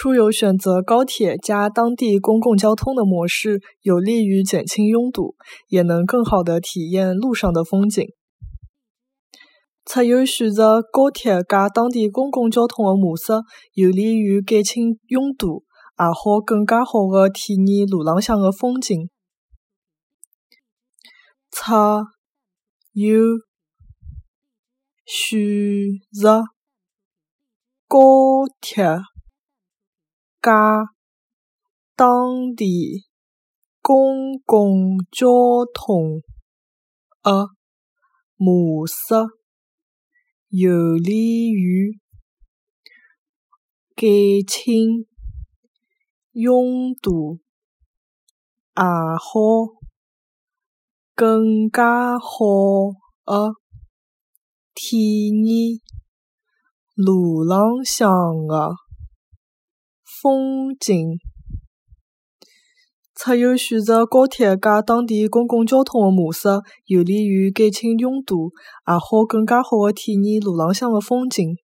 出游选择高铁加当地公共交通的模式，有利于减轻拥堵，也能更好的体验路上的风景。出游选择高铁加当地公共交通的模式，有利于减轻拥堵，也好更加好的体验路浪向的风景。出游选择高铁。加当地公共交通的模式，有利于减轻拥堵，也好更加好的体验路浪向的。风景。出游选择高铁加当地公共交通的模式，有利于减轻拥堵，也好更加好的体验路浪向的风景。